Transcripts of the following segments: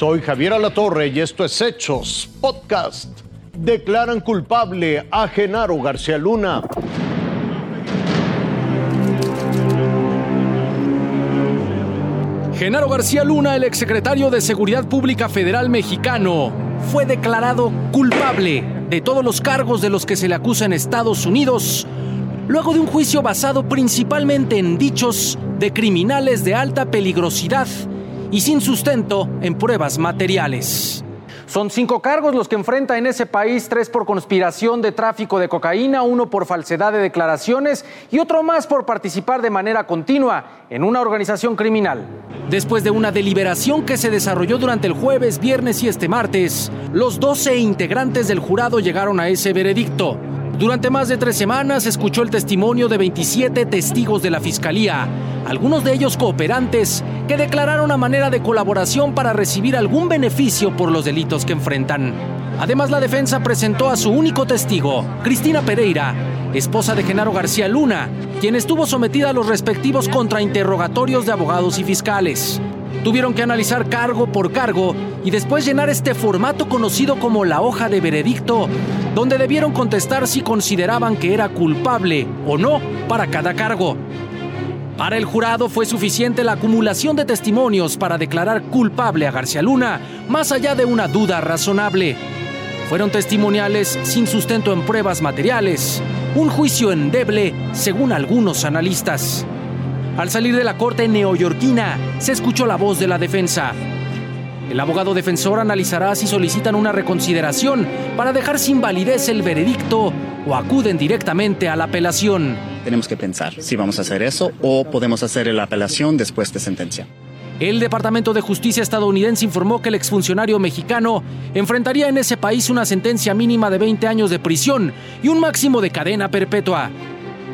Soy Javier Alatorre y esto es Hechos Podcast. Declaran culpable a Genaro García Luna. Genaro García Luna, el exsecretario de Seguridad Pública Federal mexicano, fue declarado culpable de todos los cargos de los que se le acusa en Estados Unidos, luego de un juicio basado principalmente en dichos de criminales de alta peligrosidad y sin sustento en pruebas materiales. Son cinco cargos los que enfrenta en ese país, tres por conspiración de tráfico de cocaína, uno por falsedad de declaraciones y otro más por participar de manera continua en una organización criminal. Después de una deliberación que se desarrolló durante el jueves, viernes y este martes, los 12 integrantes del jurado llegaron a ese veredicto. Durante más de tres semanas escuchó el testimonio de 27 testigos de la Fiscalía, algunos de ellos cooperantes, que declararon a manera de colaboración para recibir algún beneficio por los delitos que enfrentan. Además, la defensa presentó a su único testigo, Cristina Pereira, esposa de Genaro García Luna, quien estuvo sometida a los respectivos contrainterrogatorios de abogados y fiscales. Tuvieron que analizar cargo por cargo y después llenar este formato conocido como la hoja de veredicto, donde debieron contestar si consideraban que era culpable o no para cada cargo. Para el jurado fue suficiente la acumulación de testimonios para declarar culpable a García Luna, más allá de una duda razonable. Fueron testimoniales sin sustento en pruebas materiales, un juicio endeble según algunos analistas. Al salir de la corte neoyorquina, se escuchó la voz de la defensa. El abogado defensor analizará si solicitan una reconsideración para dejar sin validez el veredicto o acuden directamente a la apelación. Tenemos que pensar si vamos a hacer eso o podemos hacer la apelación después de sentencia. El Departamento de Justicia estadounidense informó que el exfuncionario mexicano enfrentaría en ese país una sentencia mínima de 20 años de prisión y un máximo de cadena perpetua.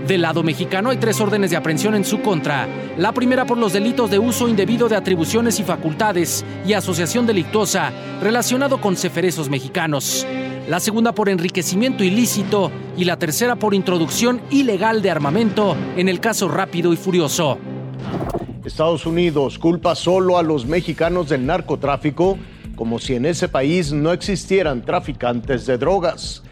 Del lado mexicano hay tres órdenes de aprehensión en su contra. La primera por los delitos de uso indebido de atribuciones y facultades y asociación delictuosa relacionado con ceferezos mexicanos. La segunda por enriquecimiento ilícito y la tercera por introducción ilegal de armamento en el caso Rápido y Furioso. Estados Unidos culpa solo a los mexicanos del narcotráfico como si en ese país no existieran traficantes de drogas.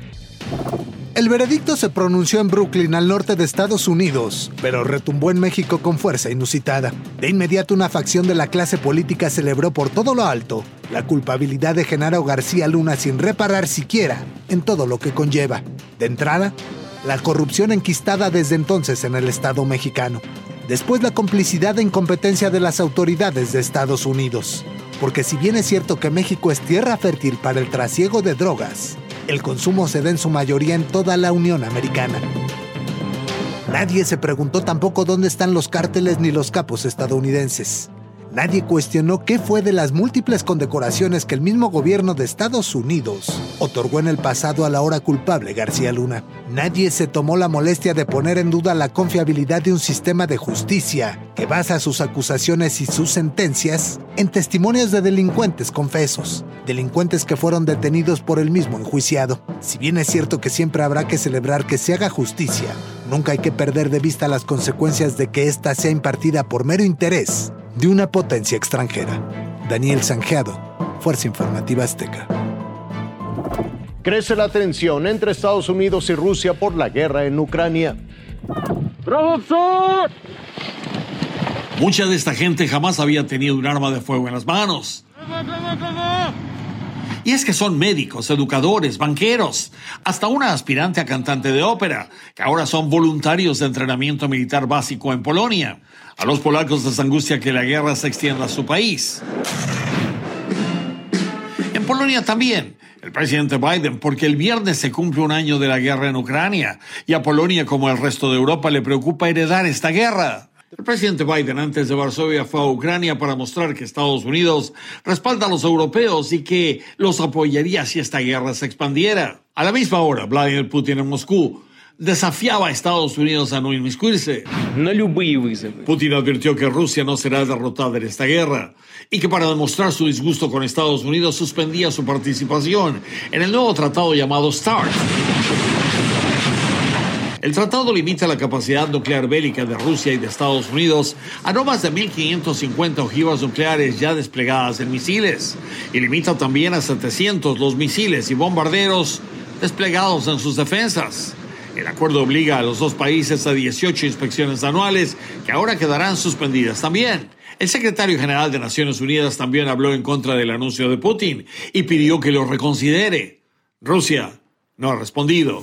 El veredicto se pronunció en Brooklyn, al norte de Estados Unidos, pero retumbó en México con fuerza inusitada. De inmediato una facción de la clase política celebró por todo lo alto la culpabilidad de Genaro García Luna sin reparar siquiera en todo lo que conlleva. De entrada, la corrupción enquistada desde entonces en el Estado mexicano. Después la complicidad e incompetencia de las autoridades de Estados Unidos. Porque si bien es cierto que México es tierra fértil para el trasiego de drogas, el consumo se da en su mayoría en toda la Unión Americana. Nadie se preguntó tampoco dónde están los cárteles ni los capos estadounidenses. Nadie cuestionó qué fue de las múltiples condecoraciones que el mismo gobierno de Estados Unidos otorgó en el pasado a la hora culpable García Luna. Nadie se tomó la molestia de poner en duda la confiabilidad de un sistema de justicia que basa sus acusaciones y sus sentencias en testimonios de delincuentes confesos, delincuentes que fueron detenidos por el mismo enjuiciado. Si bien es cierto que siempre habrá que celebrar que se haga justicia, nunca hay que perder de vista las consecuencias de que ésta sea impartida por mero interés de una potencia extranjera. Daniel Sanjeado, Fuerza Informativa Azteca. Crece la tensión entre Estados Unidos y Rusia por la guerra en Ucrania. Mucha de esta gente jamás había tenido un arma de fuego en las manos. Y es que son médicos, educadores, banqueros, hasta una aspirante a cantante de ópera, que ahora son voluntarios de entrenamiento militar básico en Polonia. A los polacos les angustia que la guerra se extienda a su país. En Polonia también. El presidente Biden, porque el viernes se cumple un año de la guerra en Ucrania y a Polonia como al resto de Europa le preocupa heredar esta guerra. El presidente Biden antes de Varsovia fue a Ucrania para mostrar que Estados Unidos respalda a los europeos y que los apoyaría si esta guerra se expandiera. A la misma hora, Vladimir Putin en Moscú desafiaba a Estados Unidos a no inmiscuirse. Putin advirtió que Rusia no será derrotada en esta guerra y que para demostrar su disgusto con Estados Unidos suspendía su participación en el nuevo tratado llamado START. El tratado limita la capacidad nuclear bélica de Rusia y de Estados Unidos a no más de 1.550 ojivas nucleares ya desplegadas en misiles y limita también a 700 los misiles y bombarderos desplegados en sus defensas. El acuerdo obliga a los dos países a 18 inspecciones anuales que ahora quedarán suspendidas también. El secretario general de Naciones Unidas también habló en contra del anuncio de Putin y pidió que lo reconsidere. Rusia no ha respondido.